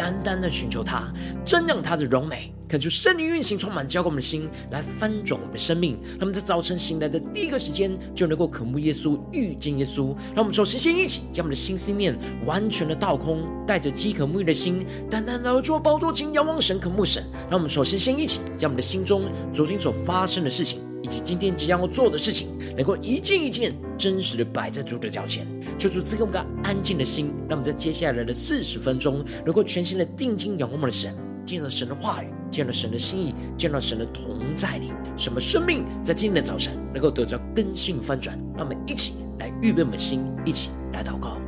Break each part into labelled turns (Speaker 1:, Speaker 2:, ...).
Speaker 1: 单单的寻求他，真让他的荣美。恳求圣灵运行，充满浇灌我们的心，来翻转我们的生命。那么在早晨醒来的第一个时间，就能够渴慕耶稣，遇见耶稣。让我们首先先一起将我们的心思念完全的倒空，带着饥渴沐浴的心，单单来到主的宝座前，仰望神，渴慕神。让我们首先先一起将我们的心中昨天所发生的事情，以及今天即将要做的事情，能够一件一件真实的摆在主的脚前，求主赐给我们个安静的心，让我们在接下来的四十分钟，能够全心的定睛仰望我们的神，见到神的话语。见到神的心意，见到神的同在里，什么生命在今天的早晨能够得到更新翻转？让我们一起来预备我们的心，一起来祷告。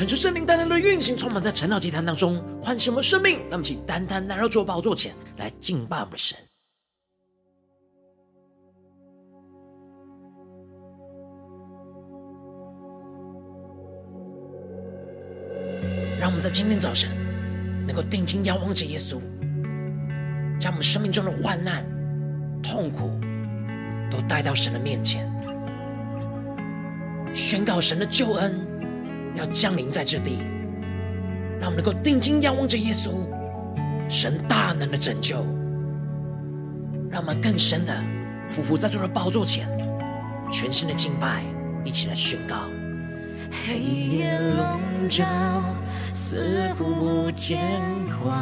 Speaker 1: 恳求圣灵单单的运行，充满在晨祷祭坛当中，唤醒我们生命。让我们一起单单来到主宝座前来敬拜我们神。让我们在今天早晨能够定睛仰望着耶稣，将我们生命中的患难、痛苦都带到神的面前，宣告神的救恩。要降临在这地，让我们能够定睛仰望着耶稣，神大能的拯救，让我们更深的俯伏在主的宝座前，全新的敬拜，一起来宣告。黑夜笼罩，似乎不见光，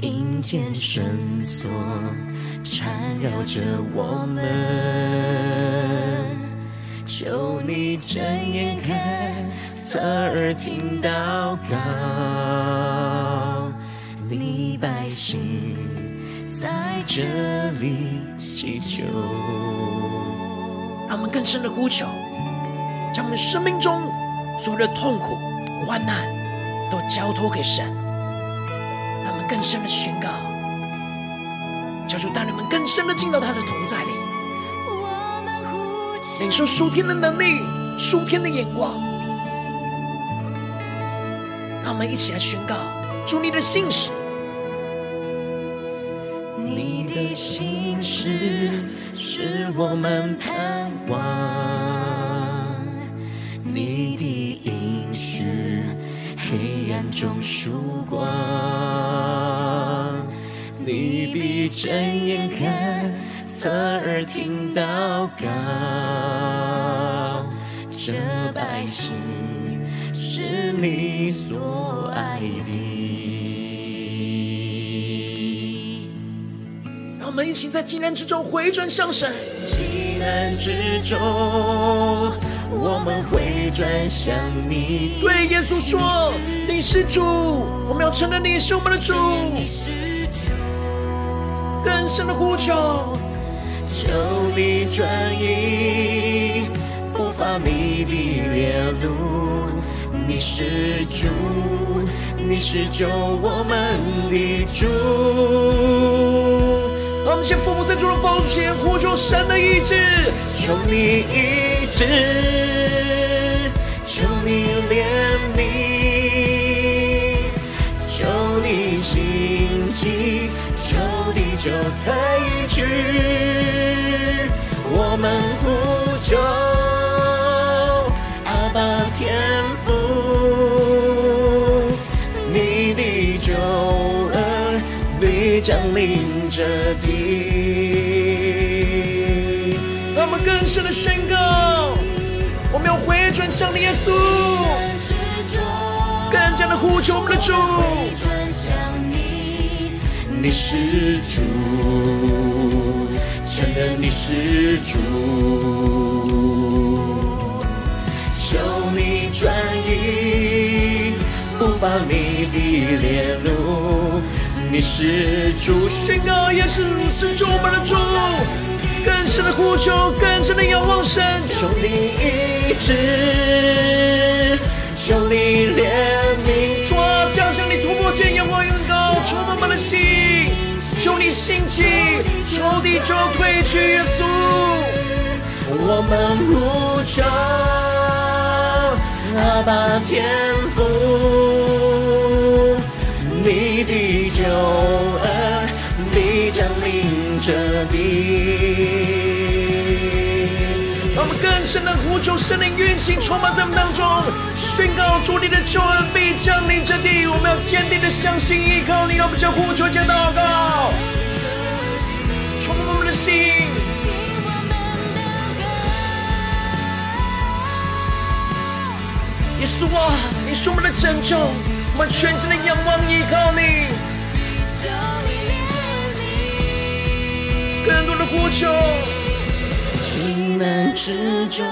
Speaker 1: 阴间绳索缠绕着我们。求你睁眼看，侧耳听祷告，你百姓在这里祈求。让我们更深的呼求，将我们生命中所有的痛苦、患难都交托给神。让我们更深的宣告，求主带领我们更深的进到他的同在里。领受属天的能力，属天的眼光，让我们一起来宣告主你的信实。你的信实是我们盼望，你的应许黑暗中曙光，你必睁眼看。侧耳听祷告，这百姓是你所爱的。让我们一起在艰难之中回转向神。艰难之中，我们回转向你。对耶稣说：“你是主。”我们要承认你是我们的主。更深的呼求。求你转移不发你的烈怒，你是主，你是救我们的主。我们先父母在主的宝座前，呼求神的医治，求你医治，求你怜悯，求你兴起，求地久退去。求阿爸天父，你的救恩必将临这地。让我们更深的宣告，我们要回转向你耶稣，更加的呼求我们的主，你是主。
Speaker 2: 承认你是主，你的烈怒，你是主，宣告耶稣你是主，我们的主，更深的呼求，更深的仰望神，求你医治，求你怜悯，主啊，降下你突破线，仰望更高，充满我们的心。求你兴起，仇敌就退去。耶稣，我们呼求，阿爸天父，救恩必将临这地。让我们更深的呼求，圣灵运行，充满在我们当中，宣告主你的救恩必降临这地。我们要坚定的相信，依靠你，让我们将呼求加祷告，充满我们的心。耶稣啊，你是我们的拯救，我们全心的仰望依靠你，更多的呼求。急难之中，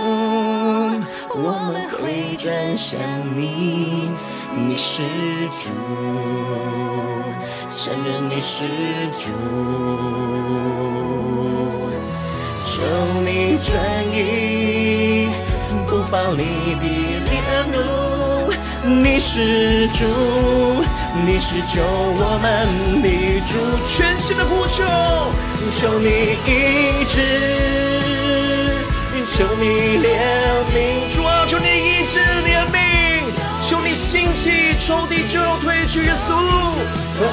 Speaker 2: 我们会转向你，你是主，承认你是主，求你转移不放你的烈怒，你是主，你是救我们的主，全新的呼求，求你医治。求你怜悯，主啊，求你医治怜悯，求你兴起，仇敌就要退去，耶稣退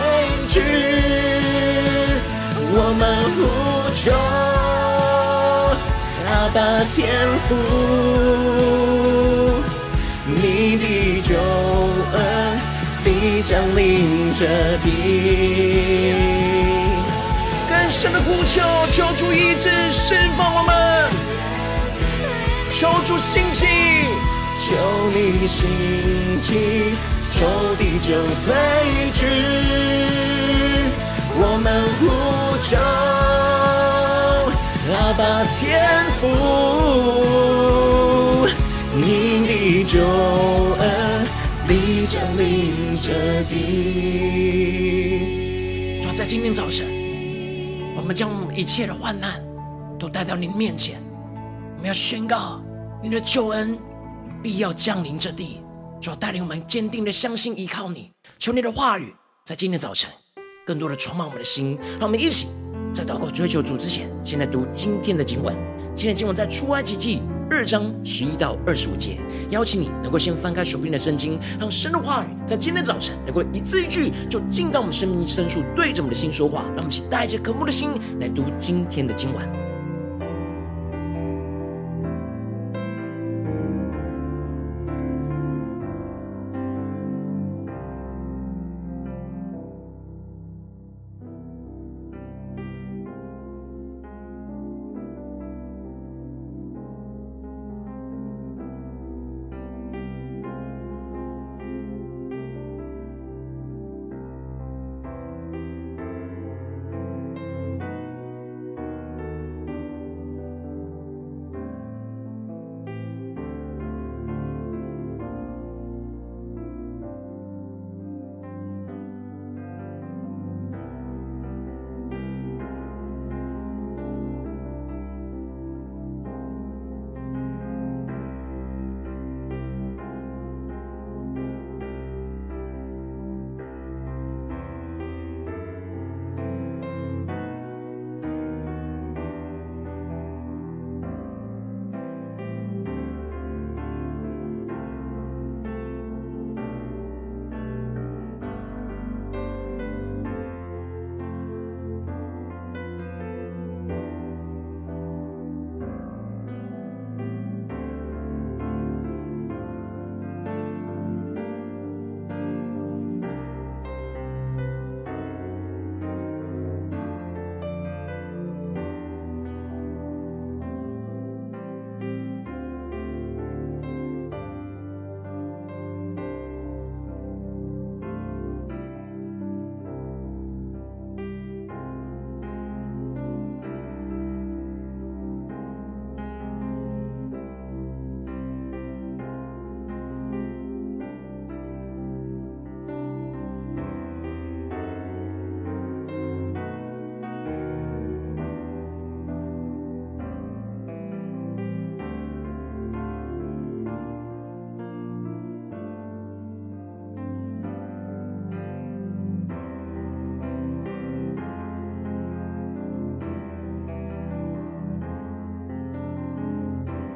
Speaker 2: 去，我们呼求，阿爸天父，你的救必将临这地，更深的呼求，求主医治释放我们。求主兴起，求你兴起，仇敌就退去。我们呼求，阿爸天父，你的救恩你降临这地。主在今天早晨，我们将一切的患难都带到您面前，我们要宣告。你的救恩必要降临这地，主要带领我们坚定的相信依靠你。求你的话语在今天早晨更多的充满我们的心，让我们一起在祷告追求主之前，先来读今天的经文。今天经文在出埃及记第二章十一到二十五节。邀请你能够先翻开手边的圣经，让神的话语在今天早晨能够一字一句就进到我们生命深处，对着我们的心说话。让我们一起带着渴慕的心来读今天的经文。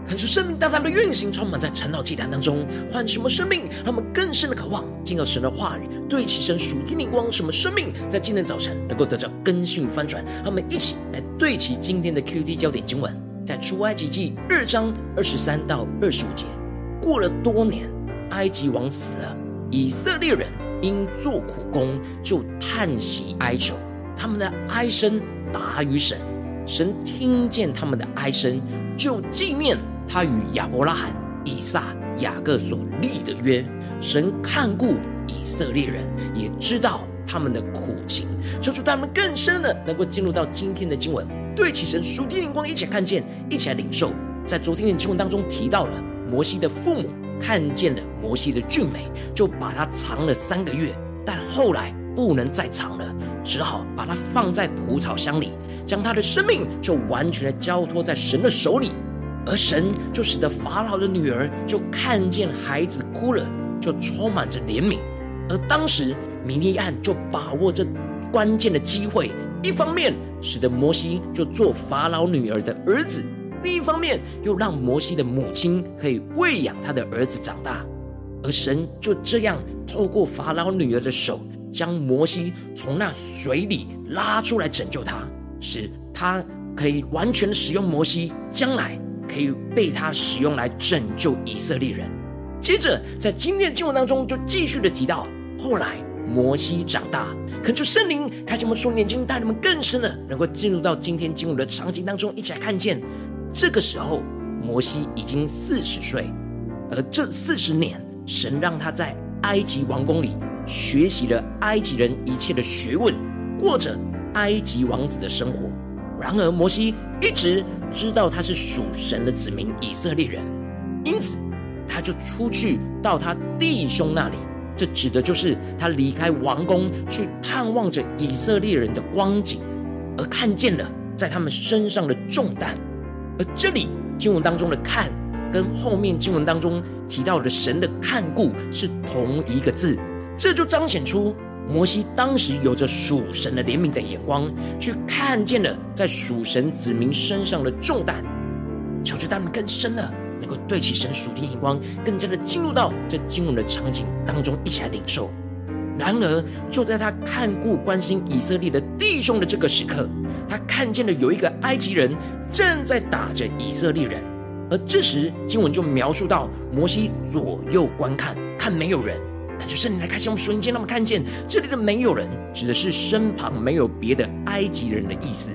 Speaker 1: 看出生命大大的运行，充满在晨祷祭坛当中，唤什么生命？他们更深的渴望进入神的话语，对齐神属天灵光。什么生命在今天早晨能够得到更新翻转？他们一起来对齐今天的 QD 焦点经文，在出埃及记二章二十三到二十五节。过了多年，埃及王死了，以色列人因做苦工就叹息哀求，他们的哀声达于神，神听见他们的哀声，就纪念。他与亚伯拉罕、以撒、雅各所立的约，神看顾以色列人，也知道他们的苦情，求出他们更深的能够进入到今天的经文，对起神属天灵光，一起来看见，一起来领受。在昨天的经文当中提到了摩西的父母看见了摩西的俊美，就把他藏了三个月，但后来不能再藏了，只好把他放在蒲草箱里，将他的生命就完全的交托在神的手里。而神就使得法老的女儿就看见孩子哭了，就充满着怜悯。而当时米利暗就把握这关键的机会，一方面使得摩西就做法老女儿的儿子，另一方面又让摩西的母亲可以喂养他的儿子长大。而神就这样透过法老女儿的手，将摩西从那水里拉出来，拯救他，使他可以完全使用摩西，将来。可以被他使用来拯救以色列人。接着，在今天的经文当中，就继续的提到，后来摩西长大，恳求圣灵开启我们属灵眼睛，带你们更深的能够进入到今天经文的场景当中，一起来看见。这个时候，摩西已经四十岁，而这四十年，神让他在埃及王宫里学习了埃及人一切的学问，过着埃及王子的生活。然而，摩西一直知道他是属神的子民以色列人，因此他就出去到他弟兄那里。这指的就是他离开王宫去探望着以色列人的光景，而看见了在他们身上的重担。而这里经文当中的“看”跟后面经文当中提到的神的看顾是同一个字，这就彰显出。摩西当时有着属神的怜悯的眼光，去看见了在属神子民身上的重担，求求他们更深的能够对起神属天眼光，更加的进入到这经文的场景当中，一起来领受。然而，就在他看顾关心以色列的弟兄的这个时刻，他看见了有一个埃及人正在打着以色列人，而这时经文就描述到摩西左右观看，看没有人。感觉圣灵来开启我们属灵眼睛，让我们看见这里的没有人，指的是身旁没有别的埃及人的意思。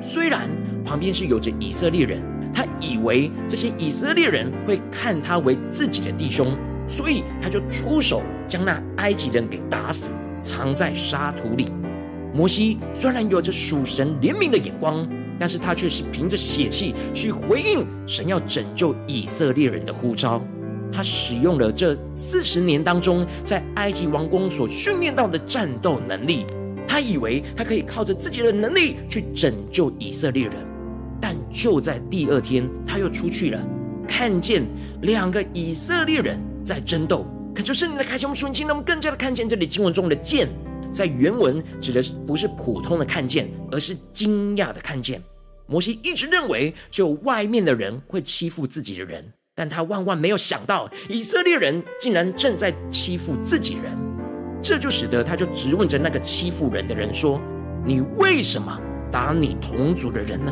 Speaker 1: 虽然旁边是有着以色列人，他以为这些以色列人会看他为自己的弟兄，所以他就出手将那埃及人给打死，藏在沙土里。摩西虽然有着属神怜悯的眼光，但是他却是凭着血气去回应神要拯救以色列人的呼召。他使用了这四十年当中在埃及王宫所训练到的战斗能力，他以为他可以靠着自己的能力去拯救以色列人，但就在第二天，他又出去了，看见两个以色列人在争斗。可就圣灵的开启，我们瞬间，让我们更加的看见这里经文中的“见”在原文指的不是普通的看见，而是惊讶的看见。摩西一直认为只有外面的人会欺负自己的人。但他万万没有想到，以色列人竟然正在欺负自己人，这就使得他就质问着那个欺负人的人说：“你为什么打你同族的人呢？”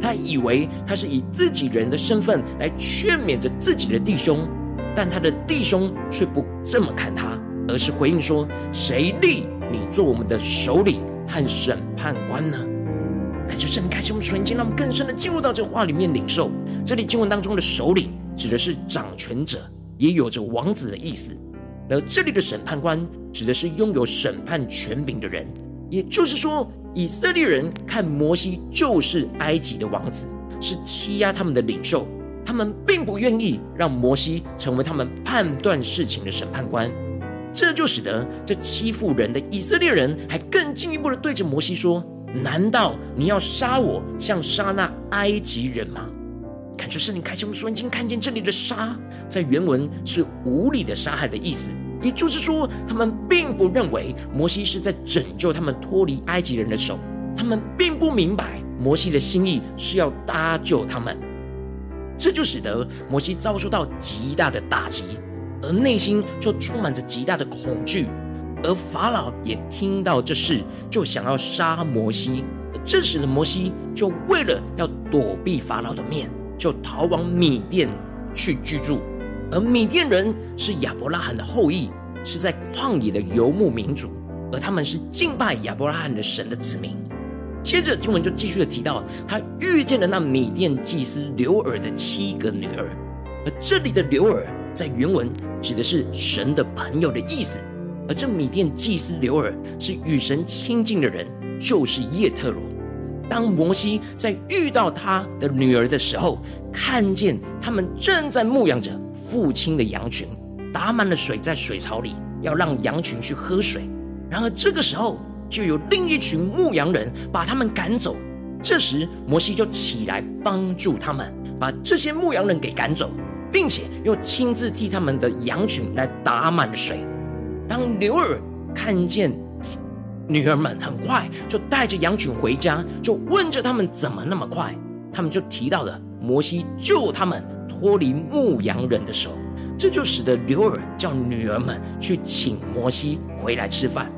Speaker 1: 他以为他是以自己人的身份来劝勉着自己的弟兄，但他的弟兄却不这么看他，而是回应说：“谁立你做我们的首领和审判官呢？”感谢圣灵开启我们属灵眼睛，让我们更深的进入到这话里面领受。这里经文当中的首领。指的是掌权者，也有着王子的意思。而这里的审判官，指的是拥有审判权柄的人。也就是说，以色列人看摩西就是埃及的王子，是欺压他们的领袖。他们并不愿意让摩西成为他们判断事情的审判官。这就使得这欺负人的以色列人，还更进一步的对着摩西说：“难道你要杀我，像杀那埃及人吗？”感觉圣灵开启我们眼睛，看见这里的“杀”在原文是无理的杀害的意思，也就是说，他们并不认为摩西是在拯救他们脱离埃及人的手，他们并不明白摩西的心意是要搭救他们。这就使得摩西遭受到极大的打击，而内心就充满着极大的恐惧。而法老也听到这事，就想要杀摩西。这时的摩西就为了要躲避法老的面，就逃往米甸去居住。而米甸人是亚伯拉罕的后裔，是在旷野的游牧民族，而他们是敬拜亚伯拉罕的神的子民。接着经文就继续的提到，他遇见了那米甸祭司刘尔的七个女儿。而这里的刘尔在原文指的是神的朋友的意思，而这米甸祭司刘尔是与神亲近的人，就是叶特罗。当摩西在遇到他的女儿的时候，看见他们正在牧养着父亲的羊群，打满了水在水槽里，要让羊群去喝水。然而这个时候，就有另一群牧羊人把他们赶走。这时，摩西就起来帮助他们，把这些牧羊人给赶走，并且又亲自替他们的羊群来打满了水。当牛儿看见，女儿们很快就带着羊群回家，就问着他们怎么那么快。他们就提到了摩西救他们脱离牧羊人的手，这就使得刘尔叫女儿们去请摩西回来吃饭。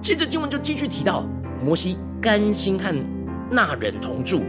Speaker 1: 接着经文就继续提到，摩西甘心和那人同住，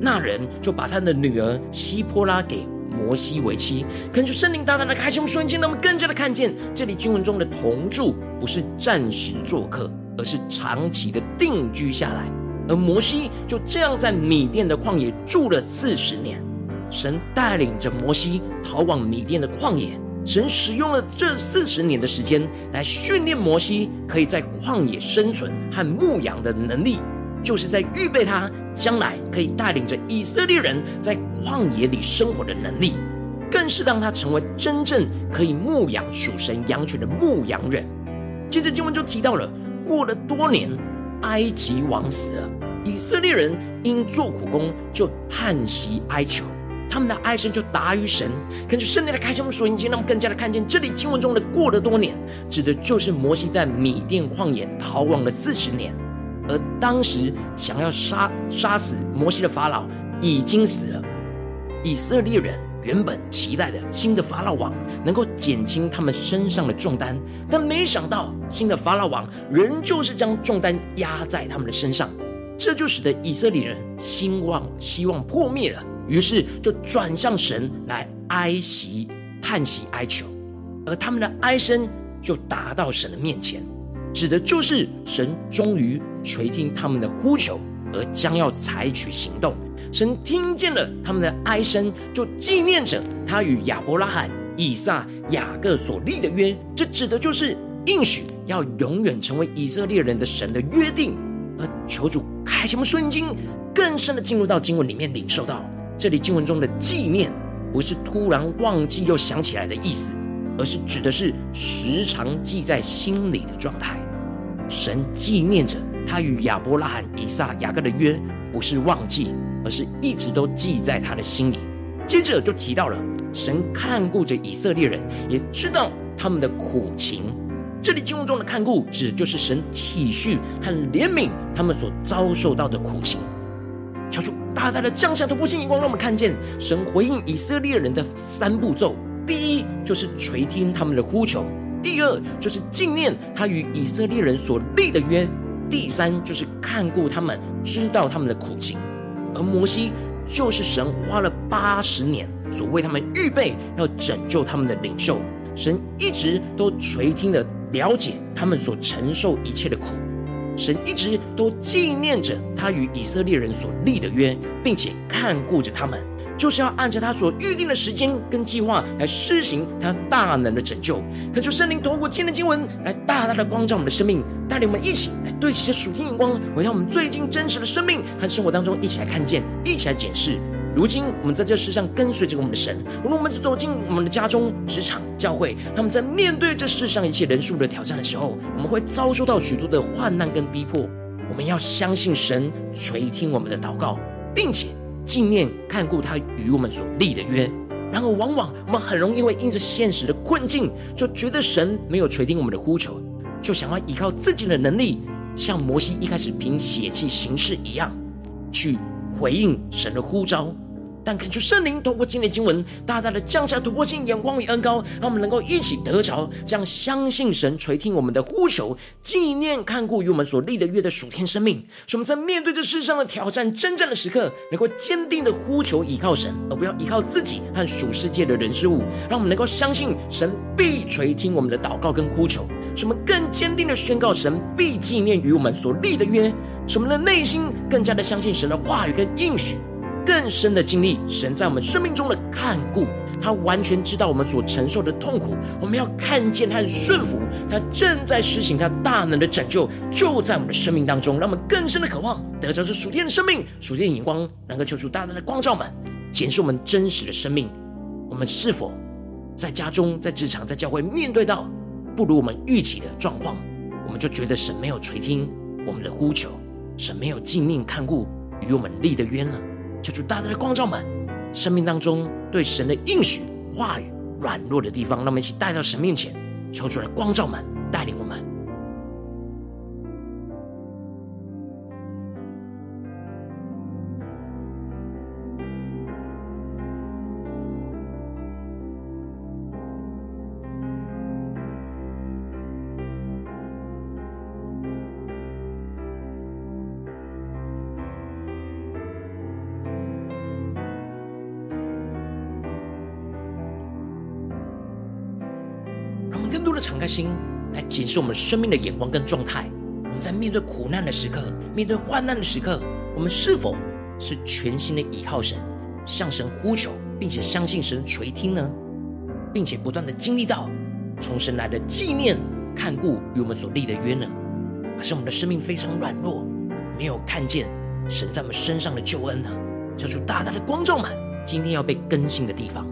Speaker 1: 那人就把他的女儿西波拉给摩西为妻。根据圣灵大大的开启，我们瞬间，让我们更加的看见，这里经文中的同住不是暂时做客。而是长期的定居下来，而摩西就这样在米甸的旷野住了四十年。神带领着摩西逃往米甸的旷野，神使用了这四十年的时间来训练摩西，可以在旷野生存和牧羊的能力，就是在预备他将来可以带领着以色列人在旷野里生活的能力，更是让他成为真正可以牧养属神羊群的牧羊人。接着经文就提到了。过了多年，埃及王死了，以色列人因做苦工就叹息哀求，他们的哀声就达于神。根据圣灵的开箱，我们所引经，让我们更加的看见这里经文中的“过了多年”，指的就是摩西在米甸旷野逃亡了四十年，而当时想要杀杀死摩西的法老已经死了，以色列人。原本期待的新的法老王能够减轻他们身上的重担，但没想到新的法老王仍旧是将重担压在他们的身上，这就使得以色列人兴旺希望破灭了，于是就转向神来哀惜、叹息、哀求，而他们的哀声就达到神的面前，指的就是神终于垂听他们的呼求，而将要采取行动。神听见了他们的哀声，就纪念着他与亚伯拉罕、以撒、雅各所立的约。这指的就是应许要永远成为以色列人的神的约定。而求主开启我们圣经，更深的进入到经文里面，领受到这里经文中的纪念，不是突然忘记又想起来的意思，而是指的是时常记在心里的状态。神纪念着他与亚伯拉罕、以撒、雅各的约，不是忘记。而是一直都记在他的心里。接着就提到了神看顾着以色列人，也知道他们的苦情。这里经文中的看顾，指就是神体恤和怜悯他们所遭受到的苦情。求主大大的降下突破性眼光，让我们看见神回应以色列人的三步骤：第一，就是垂听他们的呼求；第二，就是纪念他与以色列人所立的约；第三，就是看顾他们，知道他们的苦情。而摩西就是神花了八十年所为他们预备，要拯救他们的领袖。神一直都垂听的了解他们所承受一切的苦，神一直都纪念着他与以色列人所立的约，并且看顾着他们。就是要按照他所预定的时间跟计划来施行他大能的拯救。恳求圣灵透过今天的经文来大大的光照我们的生命，带领我们一起来对齐这属天眼光，回到我们最近真实的生命和生活当中，一起来看见，一起来检视。如今我们在这世上跟随着我们的神，无论我们走进我们的家中、职场、教会，他们在面对这世上一切人数的挑战的时候，我们会遭受到许多的患难跟逼迫。我们要相信神垂听我们的祷告，并且。纪念看顾他与我们所立的约，然而往往我们很容易会因着现实的困境，就觉得神没有垂听我们的呼求，就想要依靠自己的能力，像摩西一开始凭血气行事一样，去回应神的呼召。但恳求圣灵透过今天的经文，大大的降下突破性眼光与恩膏，让我们能够一起得着这样相信神垂听我们的呼求，纪念看顾与我们所立的约的属天生命，使我们在面对这世上的挑战、征战的时刻，能够坚定的呼求依靠神，而不要依靠自己和属世界的人事物。让我们能够相信神必垂听我们的祷告跟呼求，使我们更坚定的宣告神必纪念与我们所立的约，使我们的内心更加的相信神的话语跟应许。更深的经历神在我们生命中的看顾，他完全知道我们所承受的痛苦。我们要看见和顺服，他正在施行他大能的拯救，就在我们的生命当中，让我们更深的渴望得着这属天的生命、属天的眼光，能够求出大大的光照们，检视我们真实的生命。我们是否在家中、在职场、在教会面对到不如我们预期的状况，我们就觉得神没有垂听我们的呼求，神没有纪念看顾与我们立的约呢？求主大大的光照们，生命当中对神的应许话语软弱的地方，让我们一起带到神面前，求主来光照们，带领我们。开心来检视我们生命的眼光跟状态。我们在面对苦难的时刻，面对患难的时刻，我们是否是全心的倚靠神，向神呼求，并且相信神垂听呢？并且不断的经历到从神来的纪念、看顾与我们所立的约呢？还是我们的生命非常软弱，没有看见神在我们身上的救恩呢？求主大大的光照们，今天要被更新的地方。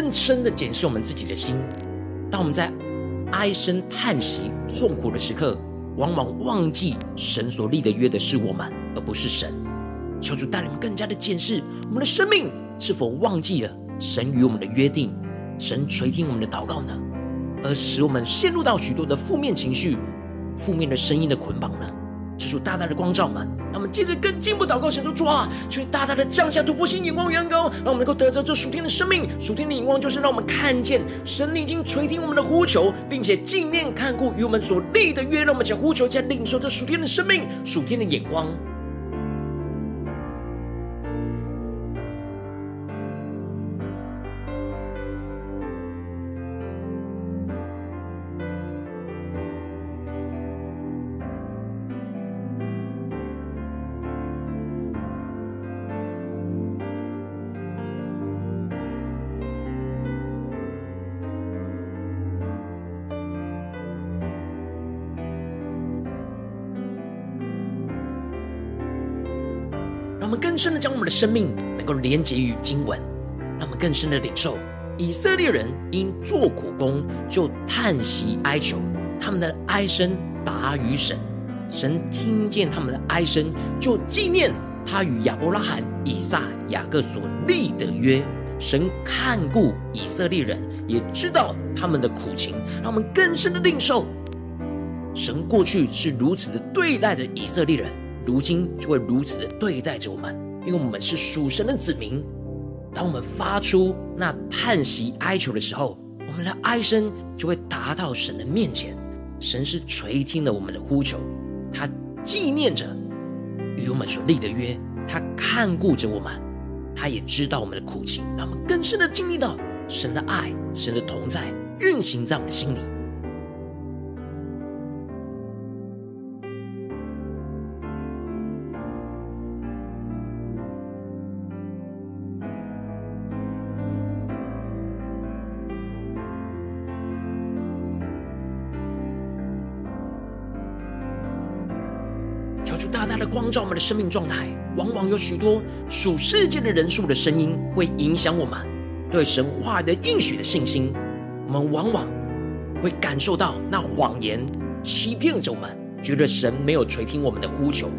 Speaker 1: 更深的检视我们自己的心。当我们在唉声叹息、痛苦的时刻，往往忘记神所立的约的是我们，而不是神。求主带领更加的检视我们的生命，是否忘记了神与我们的约定，神垂听我们的祷告呢？而使我们陷入到许多的负面情绪、负面的声音的捆绑呢？主大大的光照们。让我们接着更进一步祷告，神说：主啊，求你大大的降下突破性眼光与恩膏，让我们能够得着这属天的生命。属天的眼光就是让我们看见神已经垂听我们的呼求，并且纪念看顾与我们所立的约，让我们将呼求加领受这属天的生命、属天的眼光。更深的将我们的生命能够连结于经文，让我们更深的领受以色列人因做苦工就叹息哀求，他们的哀声达于神，神听见他们的哀声，就纪念他与亚伯拉罕、以撒、雅各所立的约。神看顾以色列人，也知道他们的苦情，让我们更深的领受，神过去是如此的对待着以色列人。如今就会如此的对待着我们，因为我们是属神的子民。当我们发出那叹息哀求的时候，我们的哀声就会达到神的面前。神是垂听了我们的呼求，他纪念着与我们所立的约，他看顾着我们，他也知道我们的苦情，让我们更深的经历到神的爱、神的同在运行在我们的心里。照我们的生命状态，往往有许多属世界的人数的声音，会影响我们对神话的应许的信心。我们往往会感受到那谎言欺骗着我们，觉得神没有垂听我们的呼求。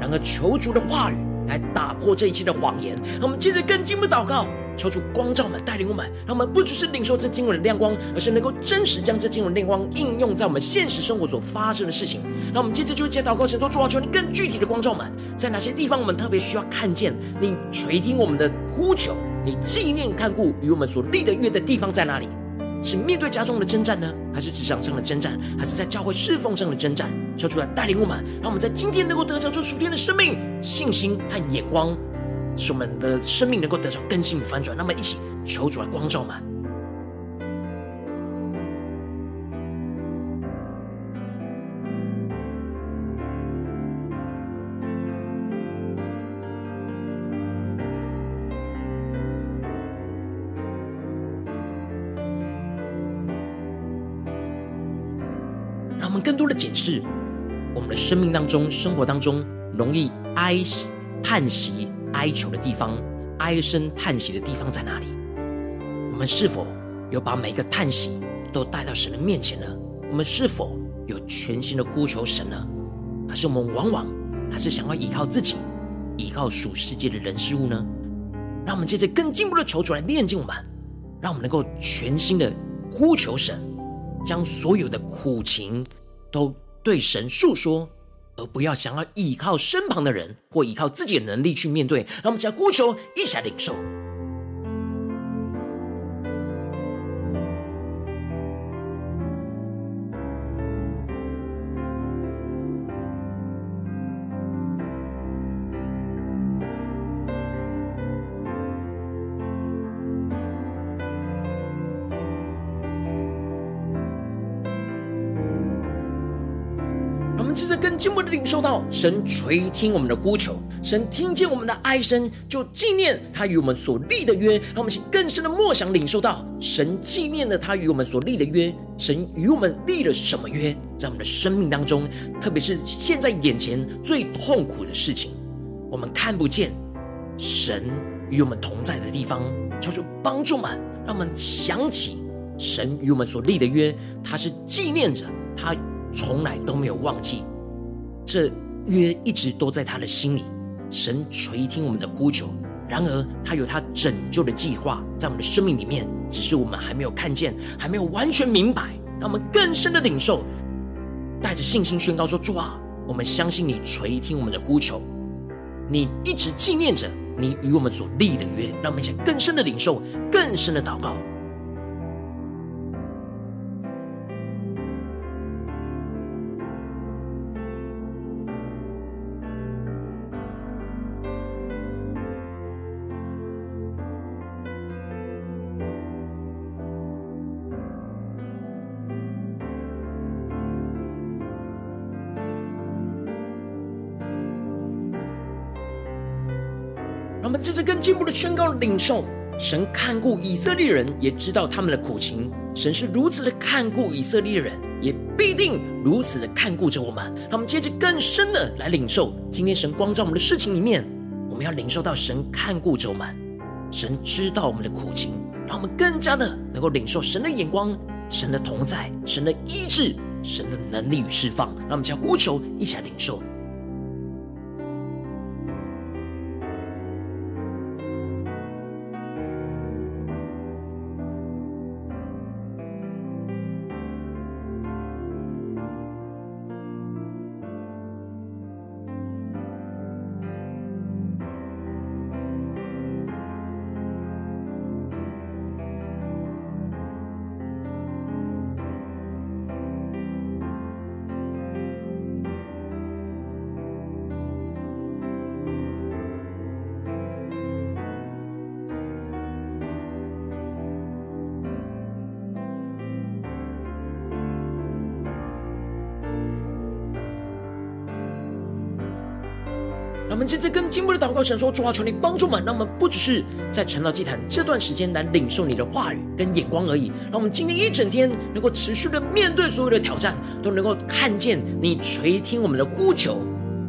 Speaker 1: 然而，求主的话语来打破这一切的谎言。让我们接着更进一步祷告。求主光照我们，带领我们，让我们不只是领受这经文的亮光，而是能够真实将这经文的亮光应用在我们现实生活所发生的事情。让我们接着就接祷告，神说：主啊，求你更具体的光照我们，在哪些地方我们特别需要看见你垂听我们的呼求，你纪念看顾与我们所立的约的地方在哪里？是面对家中的征战呢，还是职场上的征战，还是在教会侍奉上的征战？求主来带领我们，让我们在今天能够得着这属天的生命、信心和眼光。使我们的生命能够得到更新翻转，那么一起求主来光照们。让我们更多的检视我们的生命当中、生活当中容易哀叹息。哀求的地方，唉声叹息的地方在哪里？我们是否有把每一个叹息都带到神的面前呢？我们是否有全心的呼求神呢？还是我们往往还是想要依靠自己，依靠属世界的人事物呢？让我们借着更进步的求主来炼净我们，让我们能够全心的呼求神，将所有的苦情都对神诉说。而不要想要依靠身旁的人，或依靠自己的能力去面对。让我们只要孤求一起来领受。进一步的领受到神垂听我们的呼求，神听见我们的哀声，就纪念他与我们所立的约。让我们请更深的默想领受到神纪念了他与我们所立的约。神与我们立了什么约？在我们的生命当中，特别是现在眼前最痛苦的事情，我们看不见神与我们同在的地方，求主帮助们，让我们想起神与我们所立的约，他是纪念着他。从来都没有忘记，这约一直都在他的心里。神垂听我们的呼求，然而他有他拯救的计划在我们的生命里面，只是我们还没有看见，还没有完全明白。让我们更深的领受，带着信心宣告说：“主啊，我们相信你垂听我们的呼求，你一直纪念着你与我们所立的约。”让我们一起更深的领受，更深的祷告。进一步的宣告领受，神看顾以色列人，也知道他们的苦情。神是如此的看顾以色列人，也必定如此的看顾着我们。让我们接着更深的来领受，今天神光照我们的事情里面，我们要领受到神看顾着我们，神知道我们的苦情，让我们更加的能够领受神的眼光、神的同在、神的医治、神的能力与释放。让我们将呼求一起来领受。我们接着跟进步的祷告，神说：主啊，求你帮助我们，让我们不只是在晨祷祭坛这段时间来领受你的话语跟眼光而已。让我们今天一整天能够持续的面对所有的挑战，都能够看见你垂听我们的呼求，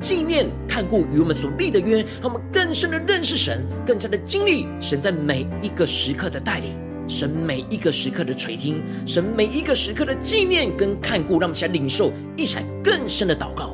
Speaker 1: 纪念看顾与我们所立的约，让我们更深的认识神，更加的经历神在每一个时刻的带领。神每一个时刻的垂听，神每一个时刻的纪念跟看顾，让我们起来领受，一场更深的祷告。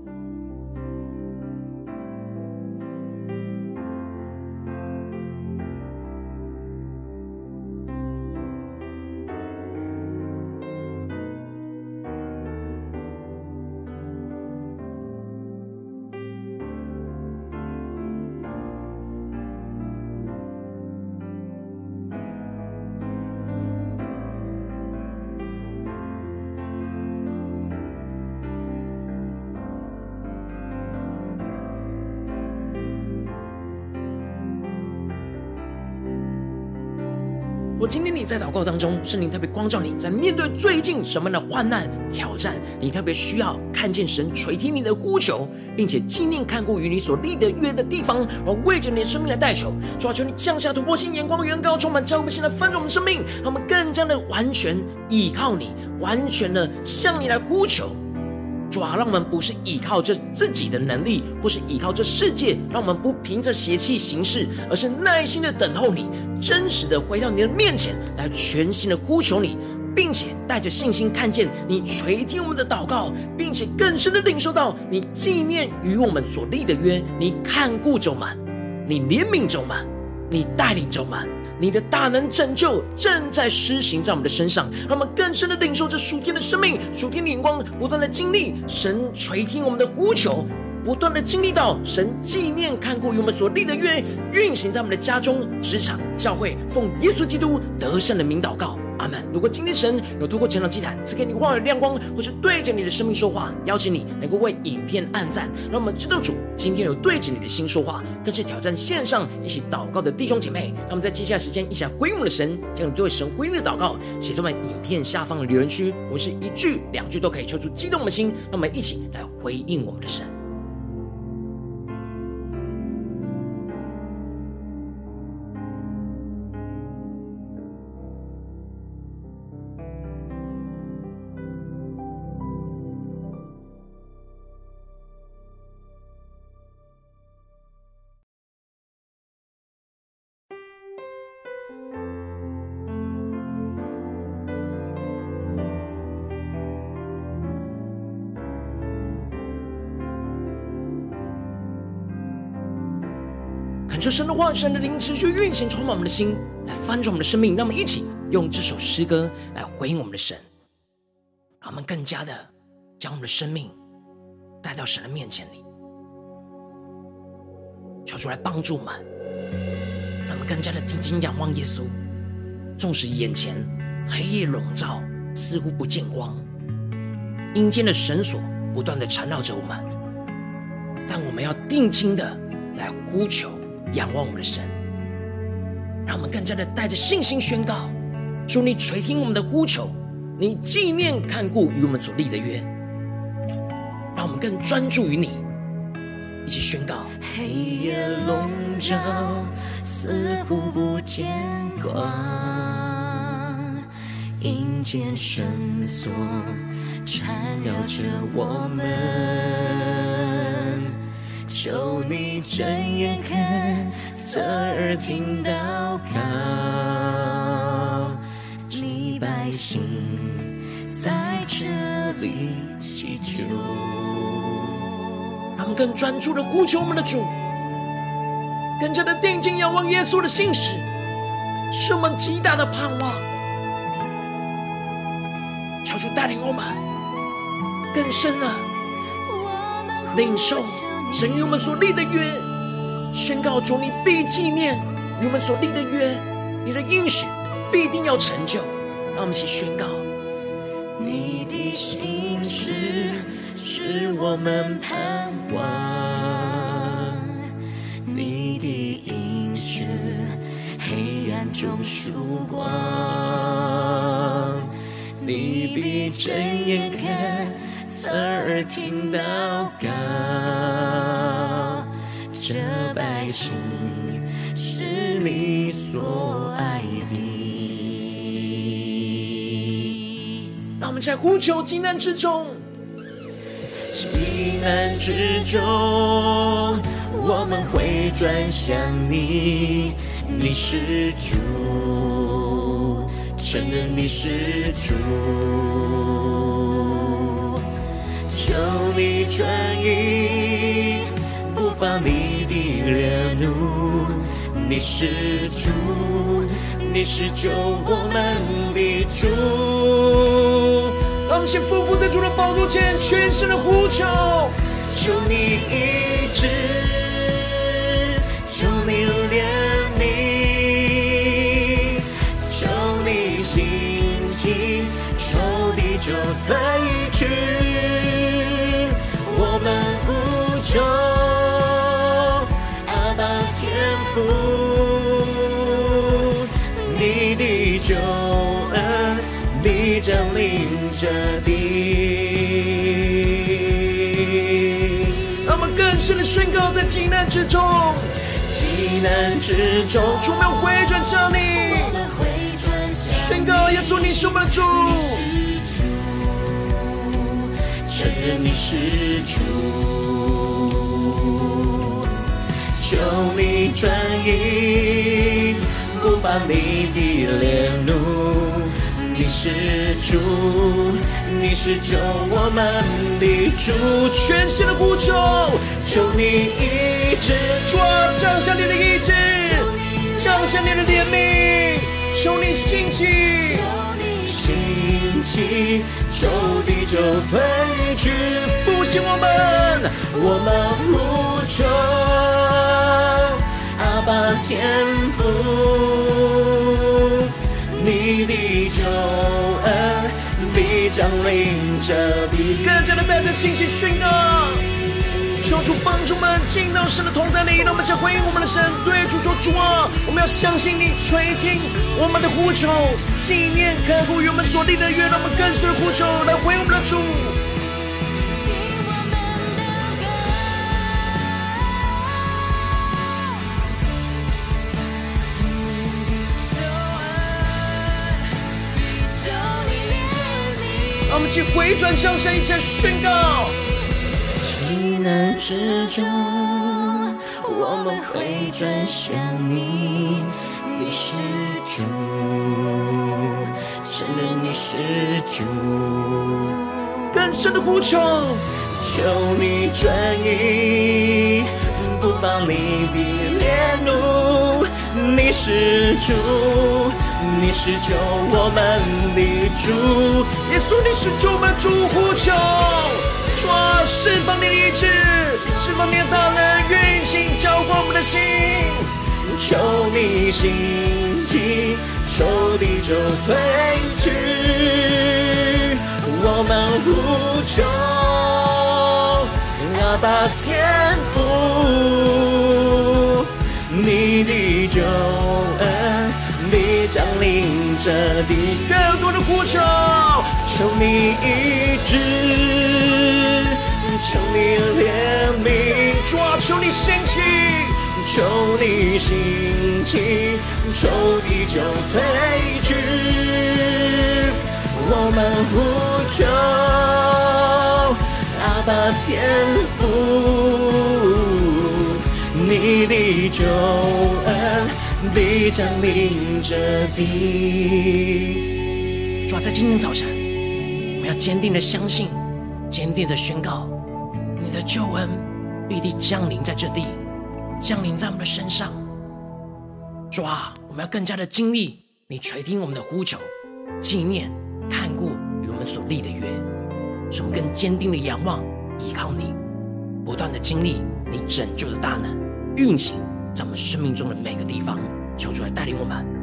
Speaker 1: 在祷告当中，圣灵特别光照你，在面对最近什么样的患难挑战，你特别需要看见神垂听你的呼求，并且纪念看顾与你所立的约的地方，我为着你的生命来代求，主啊，求你降下突破性眼光，远高充满教会现在翻转我们生命，让我们更加的完全依靠你，完全的向你来呼求。主啊，让我们不是依靠着自己的能力，或是依靠这世界，让我们不凭着邪气行事，而是耐心的等候你，真实的回到你的面前来，全心的呼求你，并且带着信心看见你垂听我们的祷告，并且更深的领受到你纪念与我们所立的约，你看顾着我们，你怜悯着我们，你带领着我们。你的大能拯救正在施行在我们的身上，让我们更深的领受这属天的生命、属天的眼光，不断的经历神垂听我们的呼求，不断的经历到神纪念看顾与我们所立的约，运行在我们的家中、职场、教会，奉耶稣基督得胜的名祷告。阿门。如果今天神有透过晨祷祭坛赐给你话语亮光，或是对着你的生命说话，邀请你能够为影片按赞，让我们知道主今天有对着你的心说话，更是挑战线上一起祷告的弟兄姐妹。让我们在接下来时间一起来回应我们的神，将你对神回应的祷告写在我们影片下方的留言区，我们是一句两句都可以抽出激动的心，让我们一起来回应我们的神。求神的话，神的灵持续运行，充满我们的心，来翻转我们的生命。让我们一起用这首诗歌来回应我们的神，让我们更加的将我们的生命带到神的面前里，求主来帮助我们，让我们更加的定睛仰望耶稣。纵使眼前黑夜笼罩，似乎不见光，阴间的绳索不断的缠绕着我们，但我们要定睛的来呼求。仰望我们的神，让我们更加的带着信心宣告：主，你垂听我们的呼求，你纪念看顾与我们所立的约，让我们更专注于你，一起宣告。黑夜笼罩，似乎不见光，阴间绳索缠绕着我们。求你睁眼看，侧耳听祷告，你百姓在这里祈求。让我们更专注的呼求我们的主，更加的定睛仰望耶稣的信实，是我们极大的盼望。求主带领我们更深的领受。神与我们所立的约，宣告主，你必纪念与我们所立的约，你的应许必定要成就。让我们一起宣告：你的心事
Speaker 2: 是我们盼望。你的应许，黑暗中曙光。你必睁眼看，侧耳听祷告。这百姓是你所爱的。
Speaker 1: 让我们在呼求急难之中，
Speaker 2: 急难之中，我们会转向你，你是主，承认你是主，求你转移不发你的烈怒，你是主，你是救我们的主。
Speaker 1: 让我们先俯伏在主的宝座前，全身的呼求，
Speaker 2: 求你医治，求你怜悯，求你兴起，仇敌就退去。临。这地，
Speaker 1: 让我们更深的宣告，在急难之中，
Speaker 2: 急难之中，
Speaker 1: 主，我们回转向你，宣告耶稣，你是我们的主，
Speaker 2: 承认你是主，求你转移不发你的烈怒。你是主，你是救我们的主，
Speaker 1: 全心的呼求，
Speaker 2: 求你医治，
Speaker 1: 主啊，降下你的医治，降下你的怜悯，求你兴起，
Speaker 2: 兴起，仇敌就退去，
Speaker 1: 复兴我们，
Speaker 2: 我们呼求阿爸天父，你的救。降临这地，
Speaker 1: 更加的带着信心宣告，求主帮助我们进到神的同在里。让我们将回应我们的神，对主说：主啊，我们要相信你垂听我们的呼求，纪念看护与我们所立的约。让我们更深的呼求来回应我们的主。让我们去回转向神，一起宣告。
Speaker 2: 急难之中，我们回转向你，你是主，承认你是主，
Speaker 1: 更深的呼求，
Speaker 2: 求你转移不放你的烈怒，你是主。你是救我们的主，
Speaker 1: 耶稣，你是救我们主，呼求，主啊，释放你的意志，释放你的大能运行，浇灌我们的心，
Speaker 2: 求你兴起，仇敌就退去，我们呼求阿爸天父，你的救恩。降临这地，
Speaker 1: 更多的呼求，
Speaker 2: 求你医治，求你怜悯，
Speaker 1: 主啊，求你兴起，
Speaker 2: 求你兴起，求地就退去。我们呼求阿爸天父，你的救恩。必将临这地。
Speaker 1: 主啊，在今天早晨，我们要坚定的相信，坚定的宣告，你的救恩必定降临在这地，降临在我们的身上。主啊，我们要更加的经历你垂听我们的呼求，纪念看顾与我们所立的约，使我们更坚定的仰望依靠你，不断的经历你拯救的大能运行。在我们生命中的每个地方，求主来带领我们。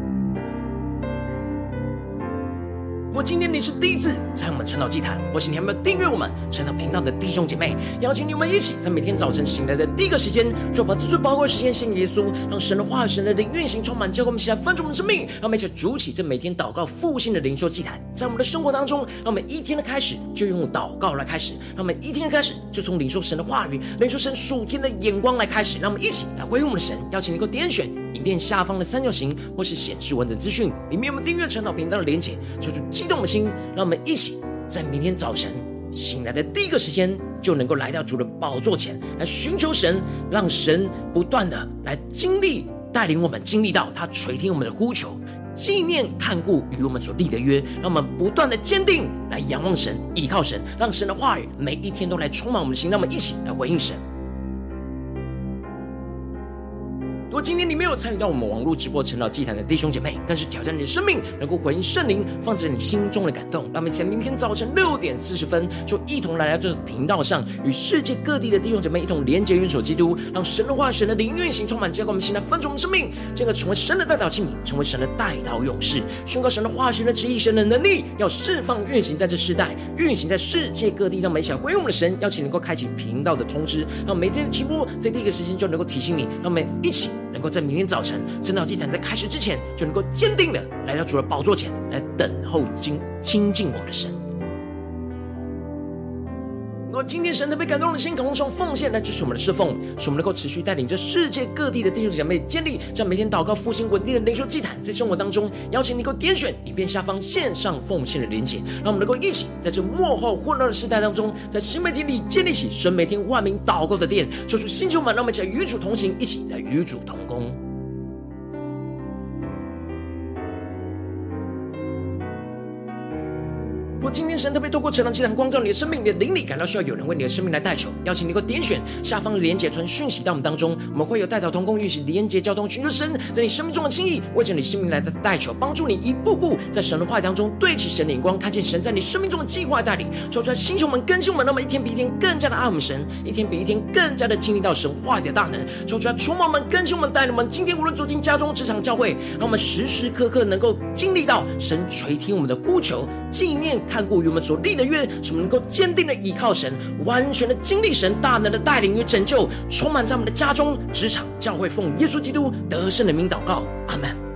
Speaker 1: 如果今天你是第一次在我们晨祷祭坛，或是你还没有订阅我们晨祷频道的弟兄姐妹，邀请你们一起在每天早晨醒来的第一个时间，就把最最宝贵的时间献给耶稣，让神的话语、神的灵运行充满，教会我们起来翻转我们的生命，让我们一起筑起这每天祷告复兴的灵修祭坛，在我们的生活当中，让我们一天的开始就用祷告来开始，让我们一天的开始就从领受神的话语、领受神属天的眼光来开始，让我们一起来回应我们的神，邀请你给我点选。影片下方的三角形，或是显示文字资讯，里面我们订阅晨祷频道的连结，求主激动的心，让我们一起在明天早晨醒来的第一个时间，就能够来到主的宝座前来寻求神，让神不断的来经历带领我们经历到他垂听我们的呼求，纪念看顾与我们所立的约，让我们不断的坚定来仰望神，依靠神，让神的话语每一天都来充满我们的心，让我们一起来回应神。如果今天你没有参与到我们网络直播晨祷祭坛的弟兄姐妹，更是挑战你的生命，能够回应圣灵放在你心中的感动。那么在明天早晨六点四十分，就一同来到这个频道上，与世界各地的弟兄姐妹一同连结、元首基督，让神的话、神的灵运行充满，结果我们现在分盛我们生命，这个成为神的代祷器皿，成为神的代祷勇士，宣告神的话、神的旨意、神的能力，要释放、运行在这世代，运行在世界各地。让我们一起回应我们的神，邀请能够开启频道的通知，让每天的直播在第一个时间就能够提醒你。让我们一起。能够在明天早晨圣道祭坛在开始之前，就能够坚定的来到主的宝座前来等候亲亲近我们的神。如果今天神特别感动的心，渴望从奉献来支持我们的侍奉，使我们能够持续带领着世界各地的弟兄姐妹建立在每天祷告复兴稳定的灵修祭坛，在生活当中，邀请你能够点选影片下方线上奉献的连结，让我们能够一起在这幕后混乱的时代当中，在新媒体里建立起神每天万名祷告的殿，说出新球满，让我们一起来与主同行，一起来与主同工。今天神特别透过晨祷祭坛光照你的生命，你的灵里感到需要有人为你的生命来代求，邀请你能够点选下方的连结传讯息到我们当中，我们会有代祷同工运行连结交通，寻求神在你生命中的心意，为着你生命来的代求，帮助你一步步在神的话语当中对齐神的眼光，看见神在你生命中的计划带领，说出来星球们更新我们，那么一天比一天更加的爱我们神，一天比一天更加的经历到神话语的大能，说出来充满我们更新我们，带领们今天无论走进家中、职场、教会，让我们时时刻刻能够经历到神垂听我们的呼求，纪念看顾于我们所立的约，使我们能够坚定的依靠神，完全的经历神大能的带领与拯救，充满在我们的家中、职场、教会，奉耶稣基督得胜的名祷告，阿门。